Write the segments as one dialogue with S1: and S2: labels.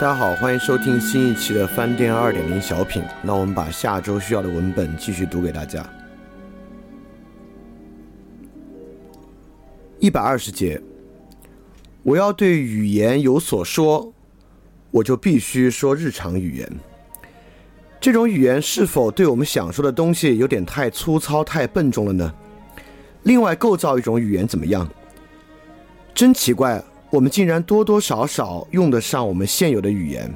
S1: 大家好，欢迎收听新一期的翻店二点零小品。那我们把下周需要的文本继续读给大家。一百二十节，我要对语言有所说，我就必须说日常语言。这种语言是否对我们想说的东西有点太粗糙、太笨重了呢？另外，构造一种语言怎么样？真奇怪。我们竟然多多少少用得上我们现有的语言，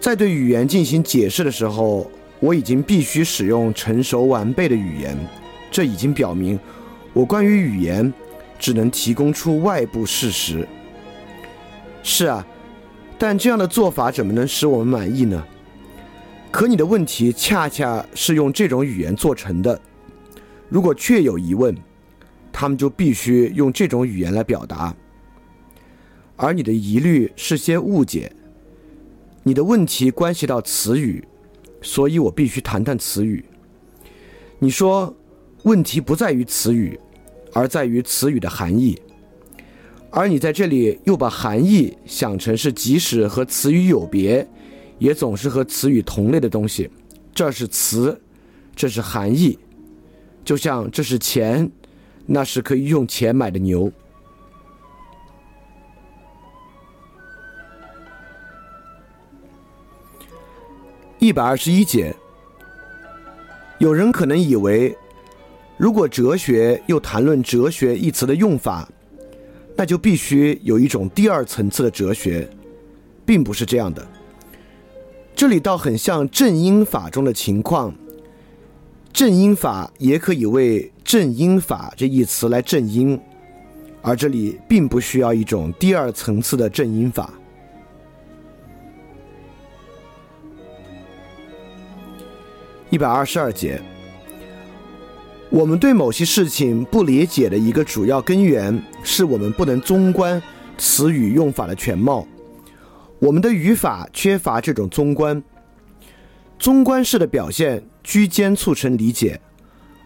S1: 在对语言进行解释的时候，我已经必须使用成熟完备的语言。这已经表明，我关于语言只能提供出外部事实。是啊，但这样的做法怎么能使我们满意呢？可你的问题恰恰是用这种语言做成的。如果确有疑问，他们就必须用这种语言来表达。而你的疑虑是些误解，你的问题关系到词语，所以我必须谈谈词语。你说问题不在于词语，而在于词语的含义，而你在这里又把含义想成是即使和词语有别，也总是和词语同类的东西。这是词，这是含义，就像这是钱，那是可以用钱买的牛。一百二十一节，有人可能以为，如果哲学又谈论“哲学”一词的用法，那就必须有一种第二层次的哲学，并不是这样的。这里倒很像正音法中的情况，正音法也可以为“正音法”这一词来正音，而这里并不需要一种第二层次的正音法。一百二十二节，我们对某些事情不理解的一个主要根源，是我们不能综观词语用法的全貌。我们的语法缺乏这种综观。综观式的表现居间促成理解，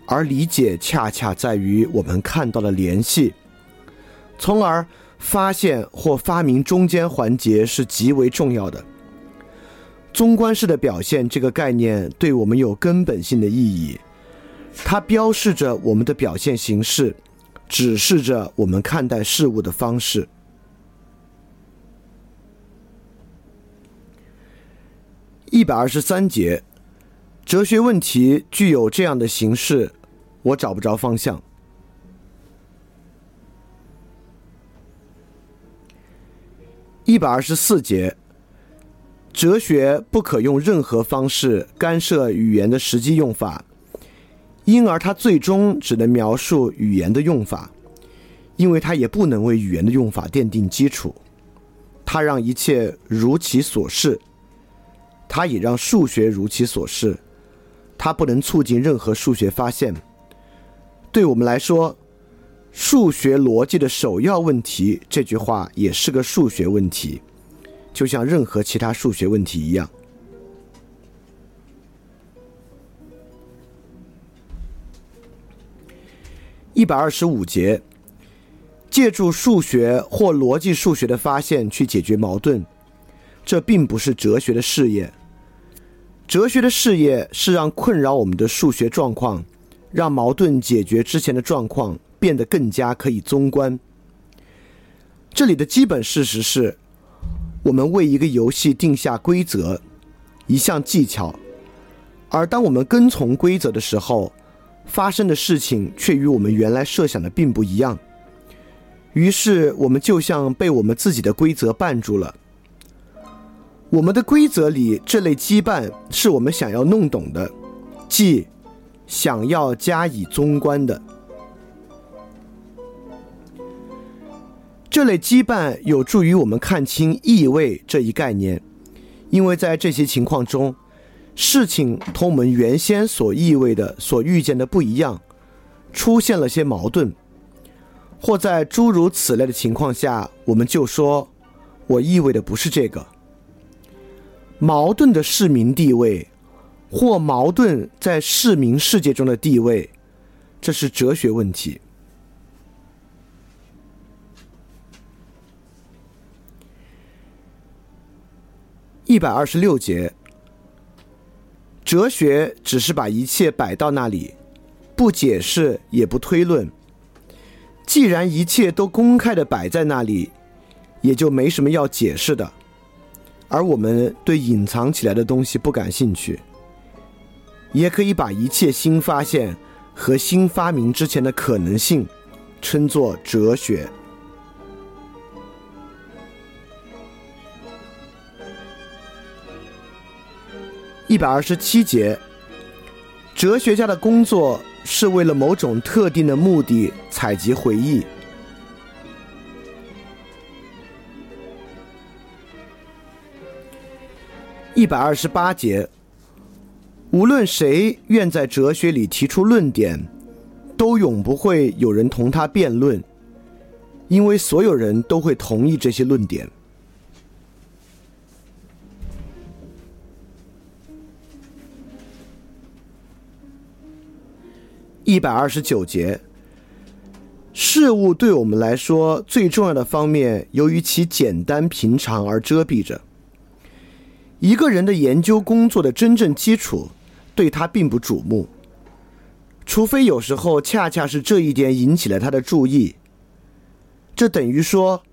S1: 而理解恰恰在于我们看到的联系，从而发现或发明中间环节是极为重要的。综观式的表现这个概念对我们有根本性的意义，它标示着我们的表现形式，指示着我们看待事物的方式。一百二十三节，哲学问题具有这样的形式，我找不着方向。一百二十四节。哲学不可用任何方式干涉语言的实际用法，因而它最终只能描述语言的用法，因为它也不能为语言的用法奠定基础。它让一切如其所示，它也让数学如其所示。它不能促进任何数学发现。对我们来说，数学逻辑的首要问题，这句话也是个数学问题。就像任何其他数学问题一样。一百二十五节，借助数学或逻辑数学的发现去解决矛盾，这并不是哲学的事业。哲学的事业是让困扰我们的数学状况，让矛盾解决之前的状况变得更加可以综观。这里的基本事实是。我们为一个游戏定下规则，一项技巧，而当我们跟从规则的时候，发生的事情却与我们原来设想的并不一样。于是，我们就像被我们自己的规则绊住了。我们的规则里这类羁绊是我们想要弄懂的，即想要加以综观的。这类羁绊有助于我们看清意味这一概念，因为在这些情况中，事情同我们原先所意味的、所预见的不一样，出现了些矛盾，或在诸如此类的情况下，我们就说：“我意味的不是这个。”矛盾的市民地位，或矛盾在市民世界中的地位，这是哲学问题。一百二十六节，哲学只是把一切摆到那里，不解释也不推论。既然一切都公开的摆在那里，也就没什么要解释的。而我们对隐藏起来的东西不感兴趣，也可以把一切新发现和新发明之前的可能性称作哲学。一百二十七节，哲学家的工作是为了某种特定的目的采集回忆。一百二十八节，无论谁愿在哲学里提出论点，都永不会有人同他辩论，因为所有人都会同意这些论点。一百二十九节，事物对我们来说最重要的方面，由于其简单平常而遮蔽着。一个人的研究工作的真正基础，对他并不瞩目，除非有时候恰恰是这一点引起了他的注意。这等于说，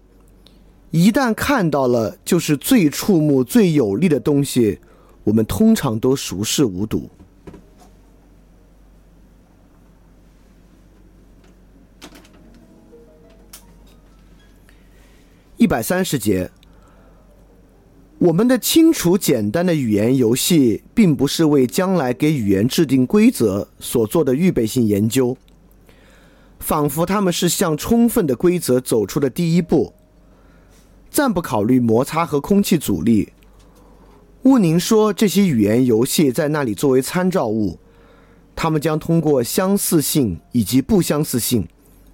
S1: 一旦看到了就是最触目、最有力的东西，我们通常都熟视无睹。一百三十节。我们的清楚简单的语言游戏，并不是为将来给语言制定规则所做的预备性研究，仿佛他们是向充分的规则走出的第一步。暂不考虑摩擦和空气阻力，勿宁说这些语言游戏在那里作为参照物，他们将通过相似性以及不相似性，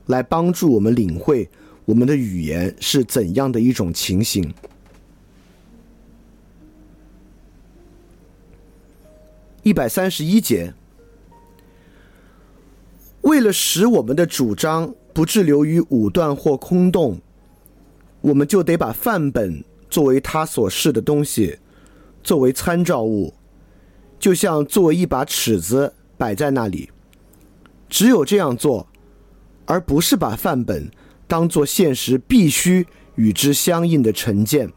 S1: 来帮助我们领会我们的语言是怎样的一种情形。一百三十一节，为了使我们的主张不滞留于武断或空洞，我们就得把范本作为他所示的东西，作为参照物，就像作为一把尺子摆在那里。只有这样做，而不是把范本当做现实必须与之相应的成见。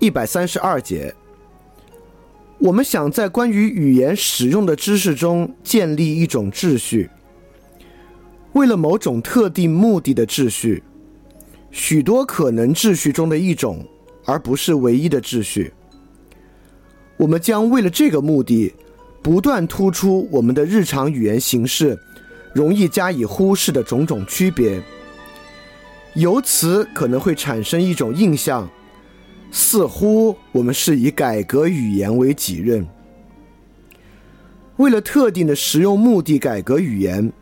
S1: 一百三十二节，我们想在关于语言使用的知识中建立一种秩序，为了某种特定目的的秩序，许多可能秩序中的一种，而不是唯一的秩序。我们将为了这个目的，不断突出我们的日常语言形式容易加以忽视的种种区别，由此可能会产生一种印象。似乎我们是以改革语言为己任，为了特定的实用目的改革语言，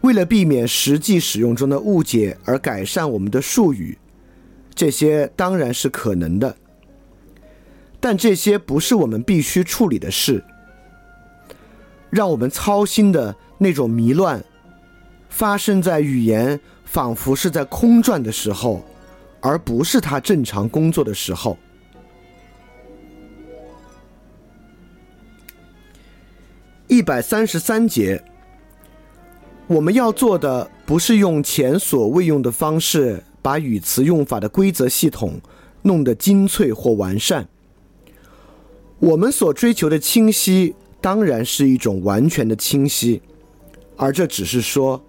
S1: 为了避免实际使用中的误解而改善我们的术语，这些当然是可能的，但这些不是我们必须处理的事。让我们操心的那种迷乱，发生在语言仿佛是在空转的时候。而不是他正常工作的时候。一百三十三节，我们要做的不是用前所未用的方式把语词用法的规则系统弄得精粹或完善。我们所追求的清晰，当然是一种完全的清晰，而这只是说，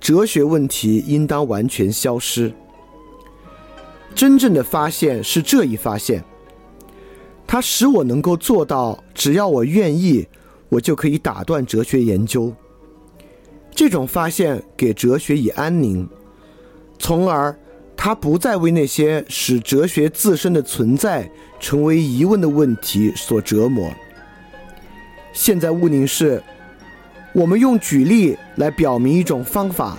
S1: 哲学问题应当完全消失。真正的发现是这一发现，它使我能够做到，只要我愿意，我就可以打断哲学研究。这种发现给哲学以安宁，从而它不再为那些使哲学自身的存在成为疑问的问题所折磨。现在，毋宁是，我们用举例来表明一种方法，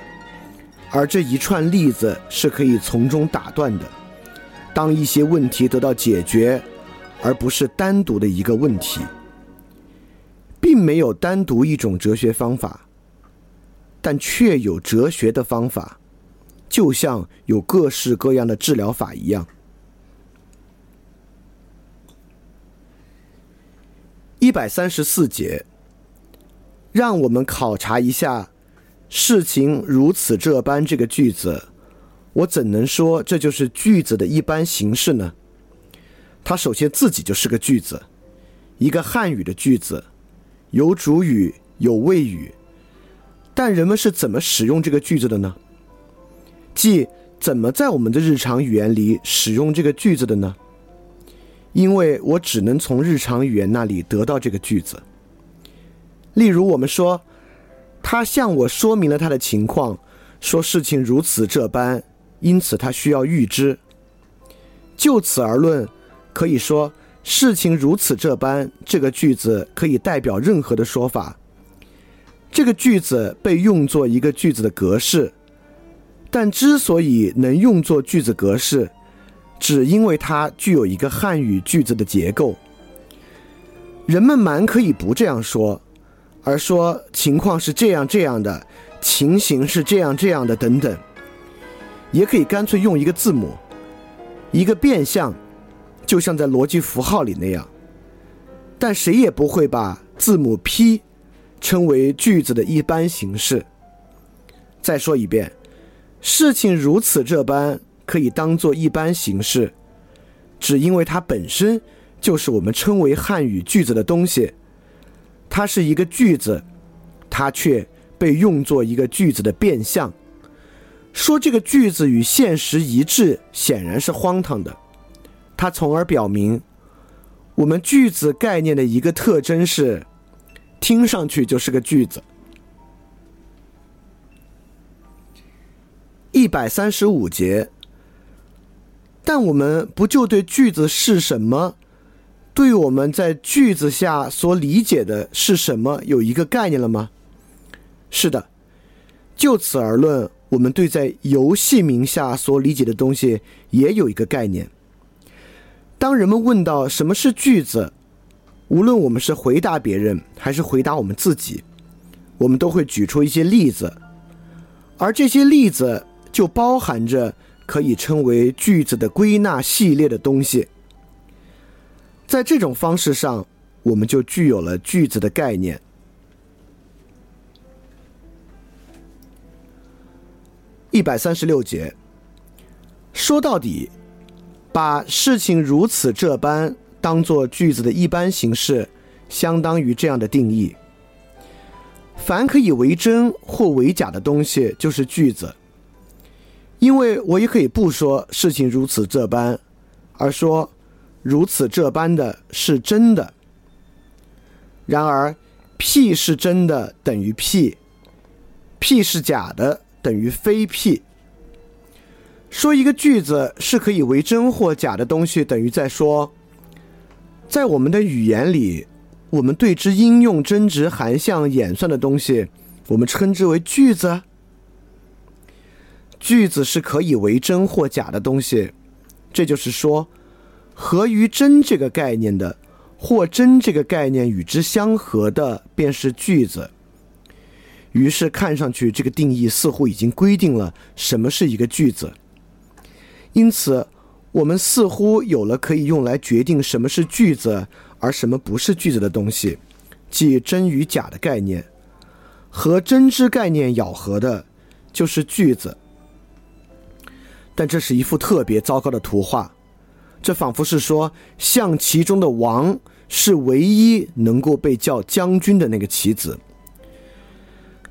S1: 而这一串例子是可以从中打断的。当一些问题得到解决，而不是单独的一个问题，并没有单独一种哲学方法，但却有哲学的方法，就像有各式各样的治疗法一样。一百三十四节，让我们考察一下“事情如此这般”这个句子。我怎能说这就是句子的一般形式呢？它首先自己就是个句子，一个汉语的句子，有主语有谓语。但人们是怎么使用这个句子的呢？即怎么在我们的日常语言里使用这个句子的呢？因为我只能从日常语言那里得到这个句子。例如，我们说，他向我说明了他的情况，说事情如此这般，因此他需要预知。就此而论，可以说事情如此这般这个句子可以代表任何的说法。这个句子被用作一个句子的格式，但之所以能用作句子格式。只因为它具有一个汉语句子的结构，人们蛮可以不这样说，而说情况是这样这样的，情形是这样这样的等等，也可以干脆用一个字母，一个变相，就像在逻辑符号里那样，但谁也不会把字母 P 称为句子的一般形式。再说一遍，事情如此这般。可以当做一般形式，只因为它本身就是我们称为汉语句子的东西。它是一个句子，它却被用作一个句子的变相。说这个句子与现实一致，显然是荒唐的。它从而表明，我们句子概念的一个特征是，听上去就是个句子。一百三十五节。但我们不就对句子是什么，对我们在句子下所理解的是什么有一个概念了吗？是的，就此而论，我们对在游戏名下所理解的东西也有一个概念。当人们问到什么是句子，无论我们是回答别人还是回答我们自己，我们都会举出一些例子，而这些例子就包含着。可以称为句子的归纳系列的东西，在这种方式上，我们就具有了句子的概念。一百三十六节，说到底，把事情如此这般当做句子的一般形式，相当于这样的定义：凡可以为真或为假的东西，就是句子。因为我也可以不说事情如此这般，而说如此这般的是真的。然而，P 是真的等于 P，P 是假的等于非 P。说一个句子是可以为真或假的东西，等于在说，在我们的语言里，我们对之应用真值含项演算的东西，我们称之为句子。句子是可以为真或假的东西，这就是说，合于真这个概念的，或真这个概念与之相合的，便是句子。于是看上去，这个定义似乎已经规定了什么是一个句子。因此，我们似乎有了可以用来决定什么是句子而什么不是句子的东西，即真与假的概念。和真之概念咬合的，就是句子。但这是一幅特别糟糕的图画，这仿佛是说象棋中的王是唯一能够被叫将军的那个棋子。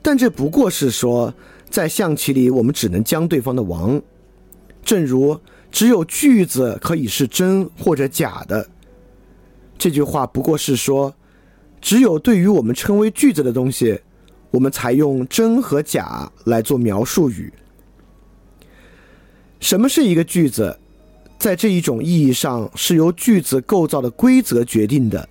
S1: 但这不过是说，在象棋里我们只能将对方的王，正如只有句子可以是真或者假的。这句话不过是说，只有对于我们称为句子的东西，我们才用真和假来做描述语。什么是一个句子？在这一种意义上，是由句子构造的规则决定的；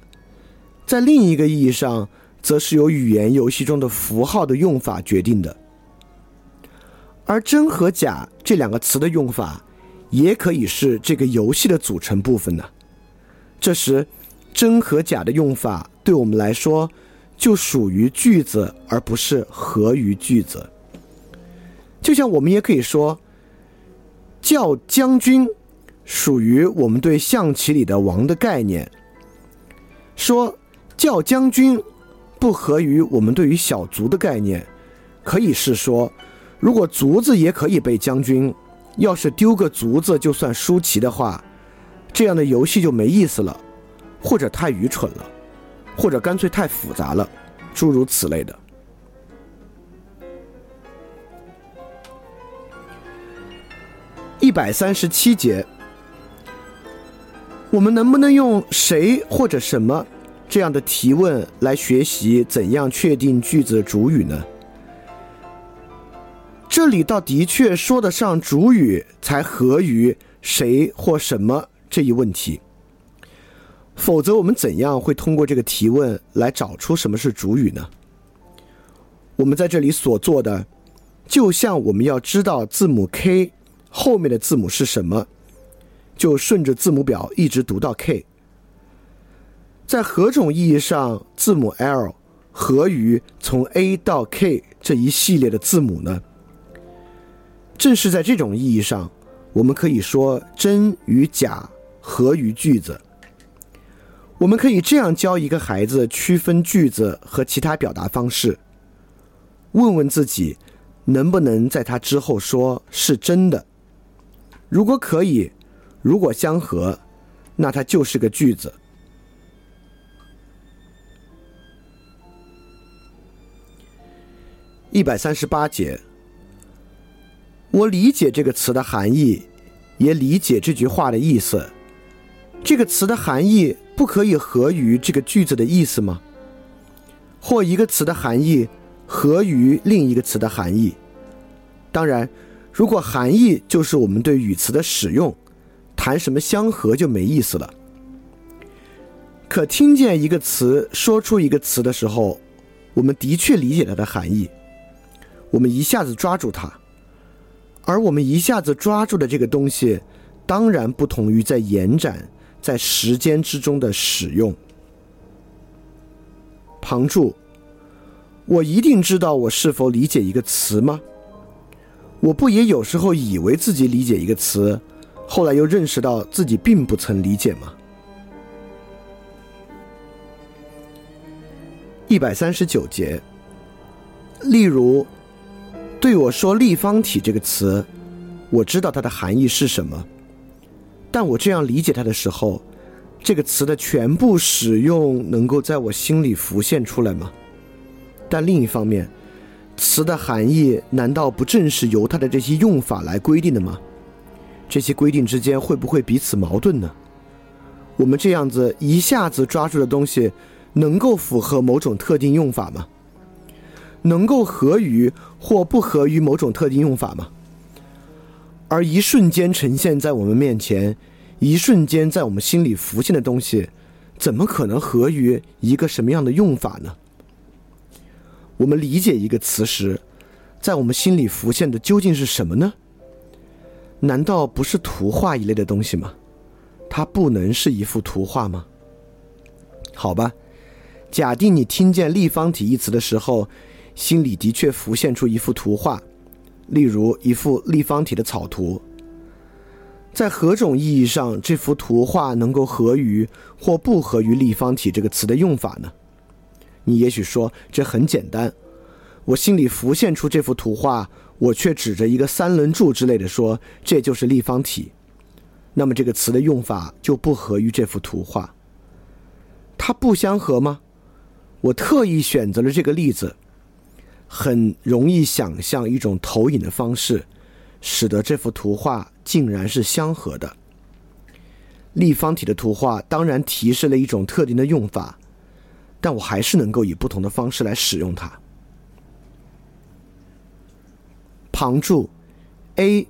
S1: 在另一个意义上，则是由语言游戏中的符号的用法决定的。而真和假这两个词的用法，也可以是这个游戏的组成部分呢。这时，真和假的用法对我们来说，就属于句子，而不是合于句子。就像我们也可以说。叫将军属于我们对象棋里的王的概念。说叫将军不合于我们对于小卒的概念，可以是说，如果卒子也可以被将军，要是丢个卒子就算输棋的话，这样的游戏就没意思了，或者太愚蠢了，或者干脆太复杂了，诸如此类的。一百三十七节，我们能不能用谁或者什么这样的提问来学习怎样确定句子的主语呢？这里倒的确说得上主语才合于谁或什么这一问题，否则我们怎样会通过这个提问来找出什么是主语呢？我们在这里所做的，就像我们要知道字母 K。后面的字母是什么？就顺着字母表一直读到 K。在何种意义上，字母 L 合于从 A 到 K 这一系列的字母呢？正是在这种意义上，我们可以说真与假合于句子。我们可以这样教一个孩子区分句子和其他表达方式：问问自己，能不能在他之后说是真的。如果可以，如果相合，那它就是个句子。一百三十八节，我理解这个词的含义，也理解这句话的意思。这个词的含义不可以合于这个句子的意思吗？或一个词的含义合于另一个词的含义？当然。如果含义就是我们对语词的使用，谈什么相合就没意思了。可听见一个词说出一个词的时候，我们的确理解它的含义，我们一下子抓住它，而我们一下子抓住的这个东西，当然不同于在延展在时间之中的使用。旁注：我一定知道我是否理解一个词吗？我不也有时候以为自己理解一个词，后来又认识到自己并不曾理解吗？一百三十九节，例如对我说“立方体”这个词，我知道它的含义是什么，但我这样理解它的时候，这个词的全部使用能够在我心里浮现出来吗？但另一方面，词的含义难道不正是由它的这些用法来规定的吗？这些规定之间会不会彼此矛盾呢？我们这样子一下子抓住的东西，能够符合某种特定用法吗？能够合于或不合于某种特定用法吗？而一瞬间呈现在我们面前，一瞬间在我们心里浮现的东西，怎么可能合于一个什么样的用法呢？我们理解一个词时，在我们心里浮现的究竟是什么呢？难道不是图画一类的东西吗？它不能是一幅图画吗？好吧，假定你听见“立方体”一词的时候，心里的确浮现出一幅图画，例如一幅立方体的草图。在何种意义上，这幅图画能够合于或不合于“立方体”这个词的用法呢？你也许说这很简单，我心里浮现出这幅图画，我却指着一个三棱柱之类的说这就是立方体，那么这个词的用法就不合于这幅图画。它不相合吗？我特意选择了这个例子，很容易想象一种投影的方式，使得这幅图画竟然是相合的。立方体的图画当然提示了一种特定的用法。但我还是能够以不同的方式来使用它。旁注：A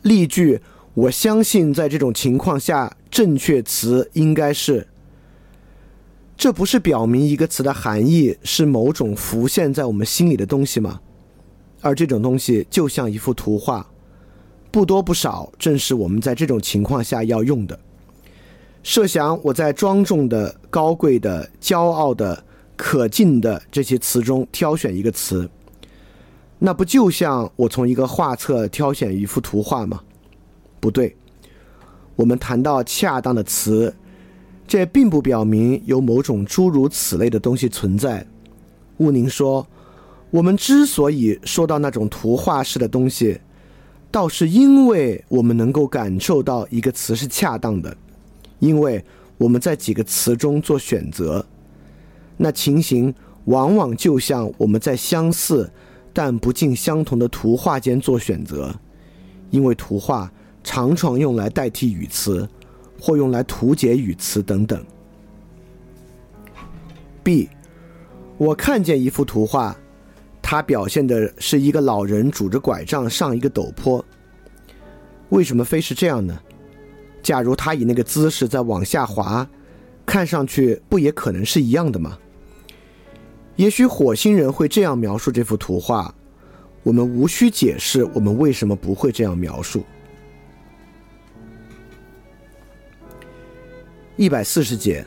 S1: 例句，我相信在这种情况下，正确词应该是。这不是表明一个词的含义是某种浮现在我们心里的东西吗？而这种东西就像一幅图画，不多不少，正是我们在这种情况下要用的。设想我在庄重的、高贵的、骄傲的、可敬的这些词中挑选一个词，那不就像我从一个画册挑选一幅图画吗？不对，我们谈到恰当的词，这并不表明有某种诸如此类的东西存在。毋宁说，我们之所以说到那种图画式的东西，倒是因为我们能够感受到一个词是恰当的，因为我们在几个词中做选择，那情形往往就像我们在相似。但不尽相同的图画间做选择，因为图画常常用来代替语词，或用来图解语词等等。B，我看见一幅图画，它表现的是一个老人拄着拐杖上一个陡坡。为什么非是这样呢？假如他以那个姿势在往下滑，看上去不也可能是一样的吗？也许火星人会这样描述这幅图画，我们无需解释我们为什么不会这样描述。一百四十节。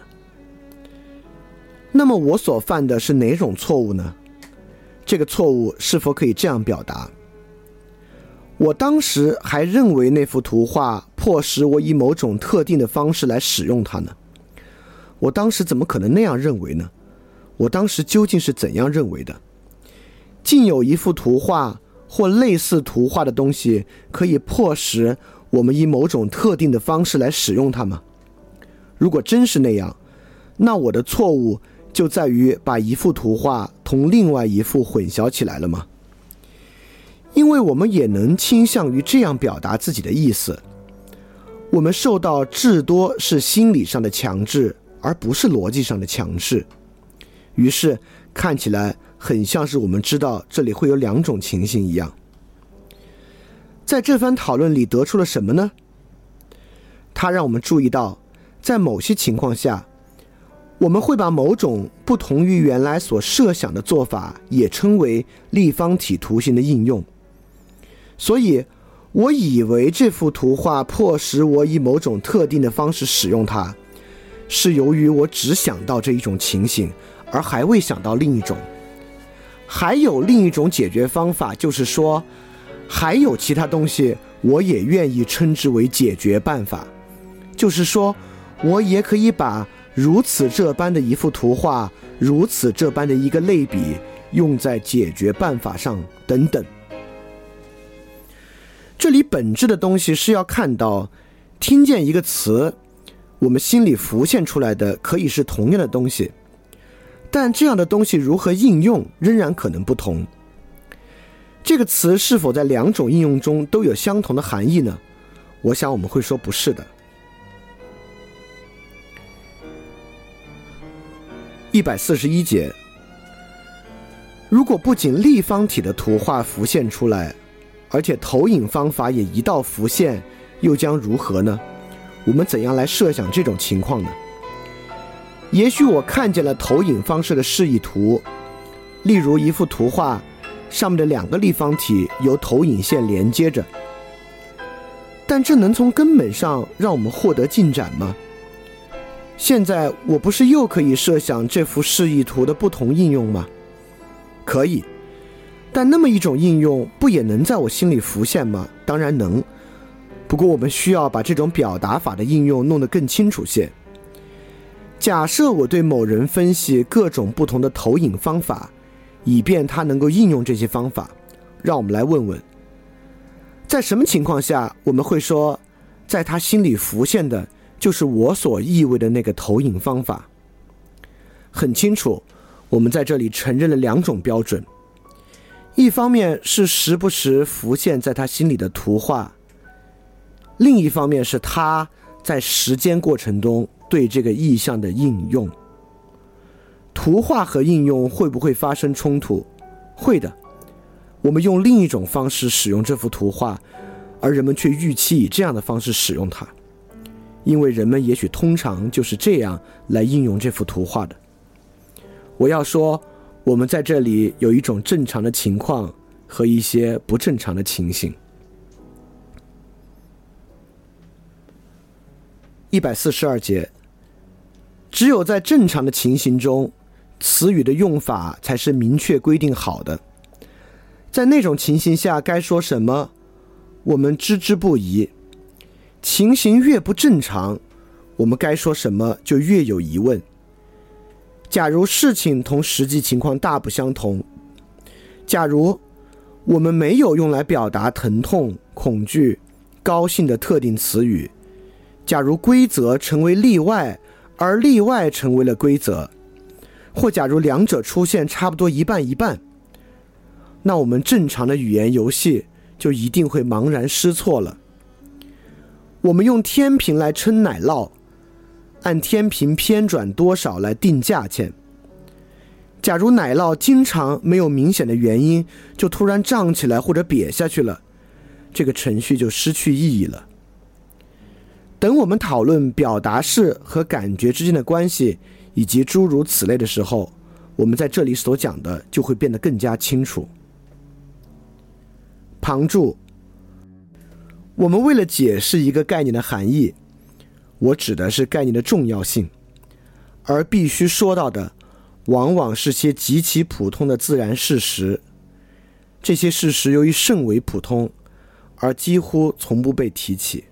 S1: 那么我所犯的是哪种错误呢？这个错误是否可以这样表达？我当时还认为那幅图画迫使我以某种特定的方式来使用它呢？我当时怎么可能那样认为呢？我当时究竟是怎样认为的？竟有一幅图画或类似图画的东西，可以迫使我们以某种特定的方式来使用它吗？如果真是那样，那我的错误就在于把一幅图画同另外一幅混淆起来了吗？因为我们也能倾向于这样表达自己的意思：我们受到至多是心理上的强制，而不是逻辑上的强制。于是看起来很像是我们知道这里会有两种情形一样。在这番讨论里得出了什么呢？它让我们注意到，在某些情况下，我们会把某种不同于原来所设想的做法也称为立方体图形的应用。所以，我以为这幅图画迫使我以某种特定的方式使用它，是由于我只想到这一种情形。而还未想到另一种，还有另一种解决方法，就是说，还有其他东西，我也愿意称之为解决办法。就是说，我也可以把如此这般的一幅图画，如此这般的一个类比，用在解决办法上等等。这里本质的东西是要看到，听见一个词，我们心里浮现出来的可以是同样的东西。但这样的东西如何应用，仍然可能不同。这个词是否在两种应用中都有相同的含义呢？我想我们会说不是的。一百四十一节，如果不仅立方体的图画浮现出来，而且投影方法也一道浮现，又将如何呢？我们怎样来设想这种情况呢？也许我看见了投影方式的示意图，例如一幅图画，上面的两个立方体由投影线连接着。但这能从根本上让我们获得进展吗？现在我不是又可以设想这幅示意图的不同应用吗？可以，但那么一种应用不也能在我心里浮现吗？当然能。不过我们需要把这种表达法的应用弄得更清楚些。假设我对某人分析各种不同的投影方法，以便他能够应用这些方法，让我们来问问，在什么情况下我们会说，在他心里浮现的就是我所意味的那个投影方法？很清楚，我们在这里承认了两种标准：一方面是时不时浮现在他心里的图画，另一方面是他在时间过程中。对这个意象的应用，图画和应用会不会发生冲突？会的。我们用另一种方式使用这幅图画，而人们却预期以这样的方式使用它，因为人们也许通常就是这样来应用这幅图画的。我要说，我们在这里有一种正常的情况和一些不正常的情形。一百四十二节。只有在正常的情形中，词语的用法才是明确规定好的。在那种情形下该说什么，我们知之不疑；情形越不正常，我们该说什么就越有疑问。假如事情同实际情况大不相同，假如我们没有用来表达疼痛、恐惧、高兴的特定词语，假如规则成为例外，而例外成为了规则，或假如两者出现差不多一半一半，那我们正常的语言游戏就一定会茫然失措了。我们用天平来称奶酪。按天平偏转多少来定价钱。假如奶酪经常没有明显的原因就突然胀起来或者瘪下去了，这个程序就失去意义了。等我们讨论表达式和感觉之间的关系以及诸如此类的时候，我们在这里所讲的就会变得更加清楚。旁注：我们为了解释一个概念的含义。我指的是概念的重要性，而必须说到的，往往是些极其普通的自然事实。这些事实由于甚为普通，而几乎从不被提起。